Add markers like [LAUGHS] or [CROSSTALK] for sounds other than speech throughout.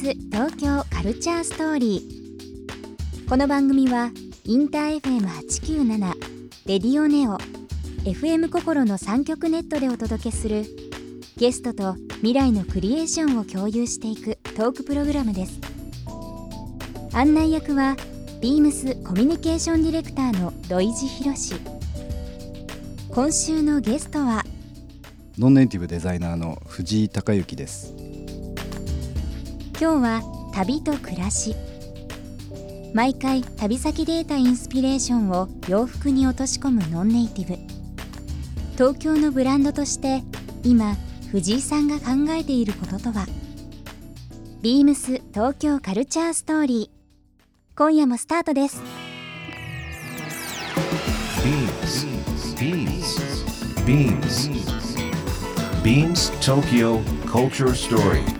ス東京カルチャーストーリー。この番組はインター FM897 レディオネオ FM 心の3極ネットでお届けするゲストと未来のクリエーションを共有していくトークプログラムです。案内役はビームスコミュニケーションディレクターの土井地博。志今週のゲストはノンネイティブデザイナーの藤井孝之です。今日は旅と暮らし。毎回旅先で得たインスピレーションを洋服に落とし込むノンネイティブ。東京のブランドとして今藤井さんが考えていることとは？ビームス東京カルチャーストーリー。今夜もスタートです。Beams. Beams Tokyo Culture Story.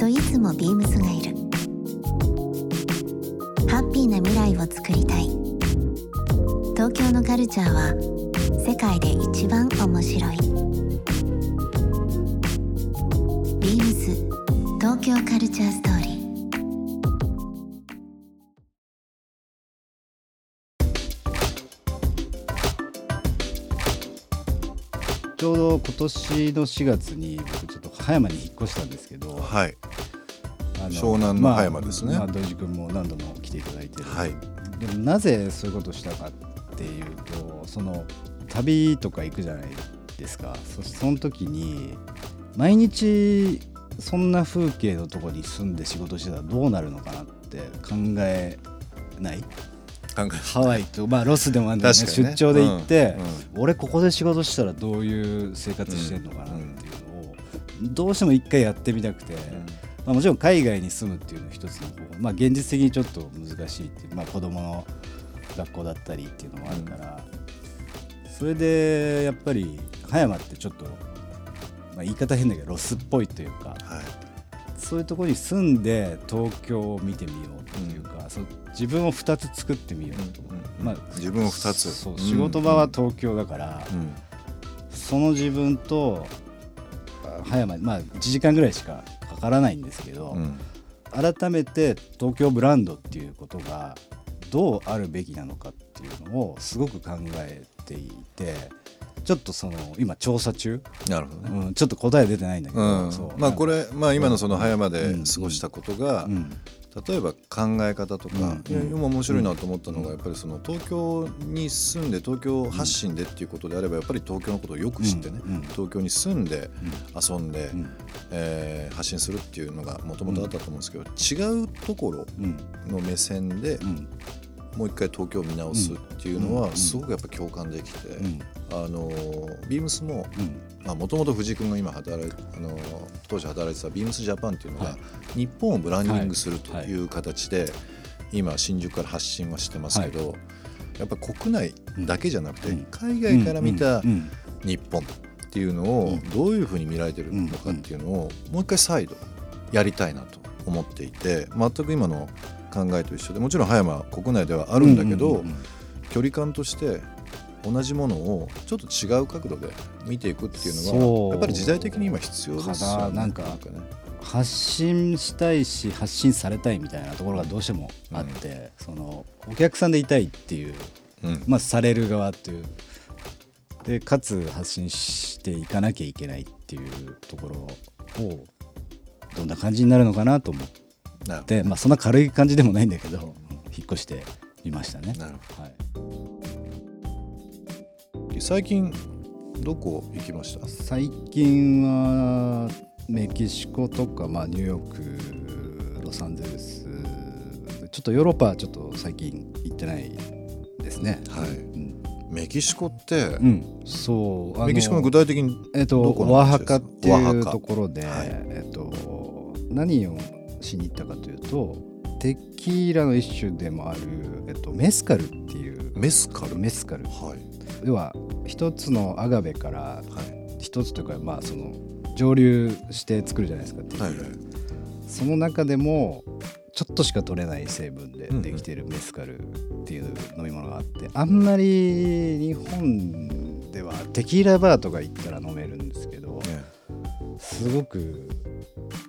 といつもビームスがいる。ハッピーな未来をつくりたい。東京のカルチャーは世界で一番面白い。ビームス東京カルチャーストーリー。今年の4月に僕ちょっと葉山に引っ越したんですけど、はい。あの湘南の葉山ですねまあ、まあ土井君も何度も来ていただいてる、はい。でもなぜそういうことをしたかっていうとその旅とか行くじゃないですかそその時に毎日そんな風景のとこに住んで仕事してたらどうなるのかなって考えない？考えハワイと、まあ、ロスでもあるんだよね。確かにね。出張で行って、うん俺ここで仕事したらどういう生活してんのかなっていうのを、どうしても一回やってみたくて、まあ、もちろん海外に住むっていうのは一つの方法、まあ、現実的にちょっと難しいっていう、まあ、子供の学校だったりっていうのもあるから、それでやっぱり葉山ってちょっと、まあ、言い方変だけどロスっぽいというか。はい。そういうところに住んで東京を見てみようっていうか、そう自分を2つ作ってみようと、う。ん。まあ、自分を二つ。そううん。仕事場は東京だから、うん。その自分とあ葉山まあ1時間ぐらいしかかからないんですけど、うん。改めて東京ブランドっていうことがどうあるべきなのかっていうのをすごく考えていてちょっとその今調査中、なるほどね。うん、ちょっと答え出てないんだけど、うん。まあこれ、まあ、今のその葉山でうん。過ごしたことが、うん。例えば考え方とか、うん。いや今面白いなと思ったのがやっぱりその東京に住んで東京発信でっていうことであればやっぱり東京のことをよく知ってね、うん。うん。東京に住んで遊んで、うん。えー発信するっていうのがもともとあったと思うんですけど、違うところうん。の目線でうん。もう一回東京を見直すっていうのうん。はすごくやっぱ共感できて、うんあのビームスもうん。もともと藤井君が今働いあの当時働いてたビームスジャパンっていうのが、はい。日本をブランディングするとはい。い。う形で、今新宿から発信はしてますけど、やっぱ国内だけじゃなくて、うん。海外から見た日本っていうのをうん。どういうふうに見られてるのかっていうのをもう一回再度やりたいなと思っていて全く今の考えと一緒でもちろん葉山は国内ではあるんだけど、距離感として同じものをちょっと違う角度で見ていくっていうのはやっぱり時代的に今必要ですよね。かななんかね。発信したいし発信されたいみたいなところがどうしてもあって、そのお客さんでいたいっていう、うん。まあ、される側っていう。でかつ発信していかなきゃいけないっていうところをどんな感じになるのかなと思って、まあ、そんな軽い感じでもないんだけど引っ越してみましたね。どなるはい、最近どこ行きました？最近はメキシコとか、まあ、ニューヨークロサンゼルスちょっとヨーロッパはちょっと最近行ってないですね。はい。うん。メキシコって、うん、そうメキシコの具体的にえっとオアハカっていうところで、はい。えっと何をしに行ったかというとテキーラの一種でもある、えっと、メスカルっていう。メスカル？メスカル。はい要は一つのアガベからはい。一つというかまあその蒸留して作るじゃないですかテキーラ、はいはいその中でもちょっとしか取れない成分でできてるメスカルっていう飲み物があってあんまり日本ではテキーラバーとか行ったら飲めるんですけどねすごく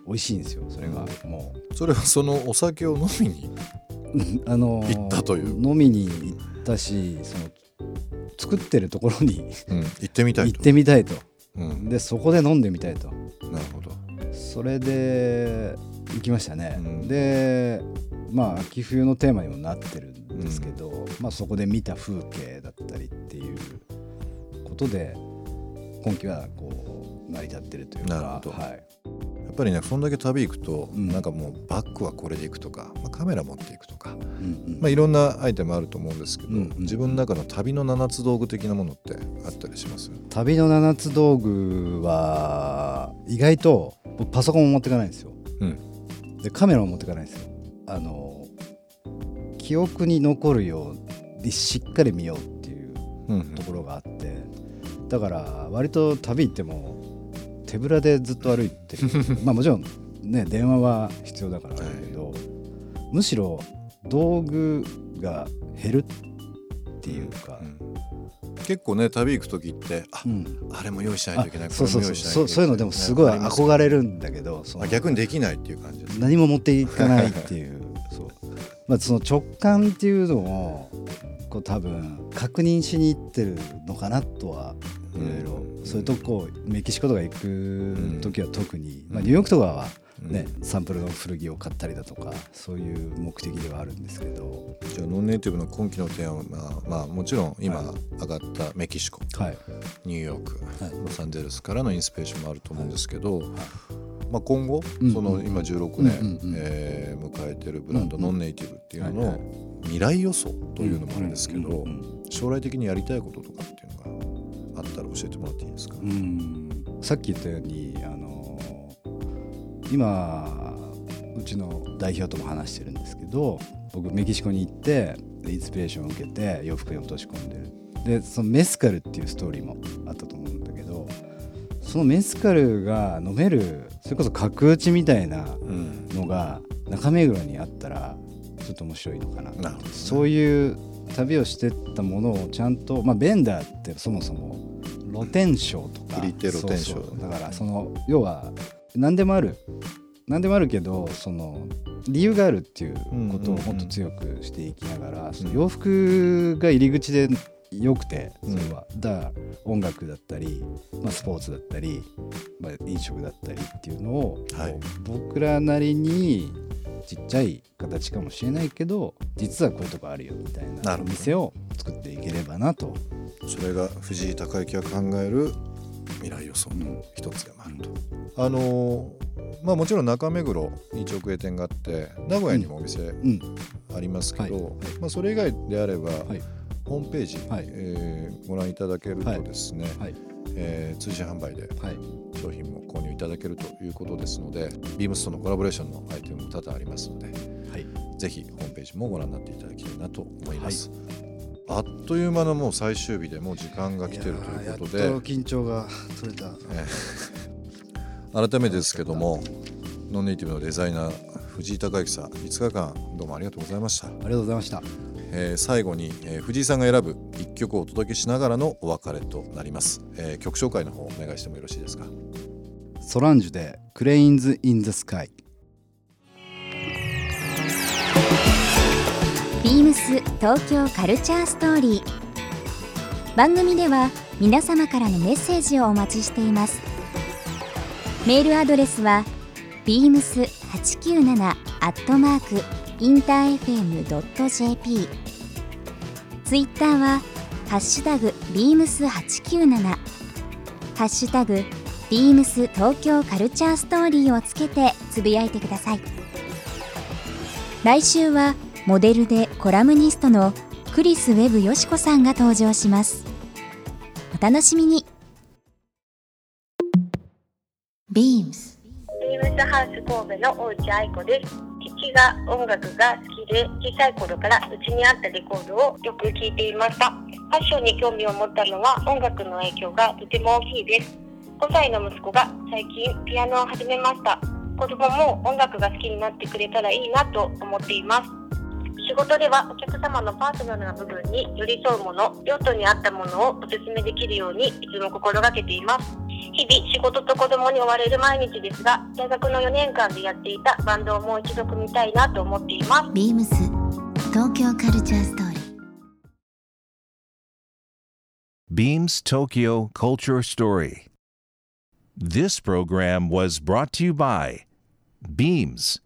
美味しいんですよそれがもそれはそのお酒を飲みにう [LAUGHS] あの行ったという。飲みに行ったしその作ってるところにうん。[LAUGHS] 行ってみたい行とってみたいと。うん。でそこで飲んでみたいと。なるほど。それで行きましたね、うん。でまあ秋冬のテーマにもなってるんですけど、まあ、そこで見た風景だったりっていうことで今期はこう成り立ってるというかなるほど。はい、やっぱりねそんだけ旅行くと、うん。なんかもうバッグはこれで行くとか、まあ、カメラ持っていくとか、うんうん。まあ、いろんなアイテムあると思うんですけど、うんうん。自分の中の旅の七つ道具的なものってあったりします？旅の七つ道具は意外と僕パソコンも持ってかないんですよ、うん。でカメラも持ってかないんですよ。あの記憶に残るようにしっかり見ようっていううんうん。ところがあってだから割と旅行っても手ぶらでずっと歩いてる。[LAUGHS] まあもちろんね電話は必要だからあるけど、むしろ道具が減るっていうか、うん。結構ね旅行く時ってあ、うん。あれも用意しないといけない。あそうそうそう。そうそういうのでもすごい憧れるんだけどその。あ逆にできないっていう感じです何も持っていかないっていう。そう、まあ、その直感っていうのをこう多分確認しに行ってるのかなとはいろいろ、うん。そういうとこメキシコとか行く時は特に、まあ、ニューヨークとかはね、サンプルの古着を買ったりだとかそういう目的ではあるんですけど。じゃあノンネイティブの今期の提案は、まあ、まあもちろん今は上がったメキシコ、はい。ニューヨーク、はい。ロサンゼルスからのインスピレーションもあると思うんですけど、まあ、今後、の今16年、えー迎えてるブランド、ノンネイティブっていうのはいはの未来予想というのもあるんですけど、将来的にやりたいこととかっていうのがあったら教えてもらっていいですか、うん。さっき言ったようにあの今うちの代表とも話してるんですけど僕メキシコに行ってインスピレーションを受けて洋服に落とし込んでる。でそのメスカルっていうストーリーもあったと思うんだけどそのメスカルが飲めるそれこそ角打ちみたいなうんのが中目黒にあったらちょっと面白いのかななね。そういう旅をしてったものをちゃんとまあベンダーってそもそも露天商とかうそう。だからその要は何でもある。何でもあるけどその理由があるっていうことをもっと強くしていきながら、その洋服が入り口で良くてそれは、だから音楽だったり、まあ、スポーツだったり、まあ、飲食だったりっていうのを、はい。僕らなりにちっちゃい形かもしれないけど実はこういうとこあるよみたいななお店を作っていければなと。それが藤井孝之が考える未来予想の一つでもあると。あのーまあもちろん中目黒に直営店があって名古屋にもお店うん。ありますけど、はい。まあ、それ以外であれば、はいホームページ、はい。えーご覧いただけるとですね、はい。えー通信販売ではい。商品も購入いただけるということですのでビームスとのコラボレーションのアイテムも多々ありますのではい。ぜひホームページもご覧になっていただきたいなと思います。あっという間のもう最終日でもう時間が来てるということでやっと緊張が取れた。改めてですけどもノンネイティブのデザイナー藤井孝之さん5日間どうもありがとうございました、ありがとうございましたえー最後に、えー藤井さんが選ぶ1曲をお届けしながらのお別れとなります、えー曲紹介の方お願いしてもよろしいですか？ソランジュで Cranes in the Skyビームス東京カルチャーストーリー。番組では皆様からのメッセージをお待ちしています。メールアドレスは beams897 アットマークインター FM.jp ツイッターはハッシュタグ beams897 ハッシュタグ beams 東京カルチャーストーリーをつけてつぶやいてください。来週はモデルでコラムニストのクリス・ウェブ・よしこさんが登場します。お楽しみに。ビームス。ビームスハウス神戸の大内愛子です。父が音楽が好きで小さい頃からうちにあったレコードをよく聴いていました。ファッションに興味を持ったのは音楽の影響がとても大きいです。5歳の息子が最近ピアノを始めました。子供も音楽が好きになってくれたらいいなと思っています。仕事ではお客様のパーソナルな部分に寄り添うもの、用途に合ったものをお勧めできるようにいつも心がけています。日々仕事と子供に追われる毎日ですが大学の4年間でやっていたバンドをもう一度組みたいなと思っていますビームス東京カルチャーストーリー Beams Tokyo Culture Story. This program was brought to you by Beams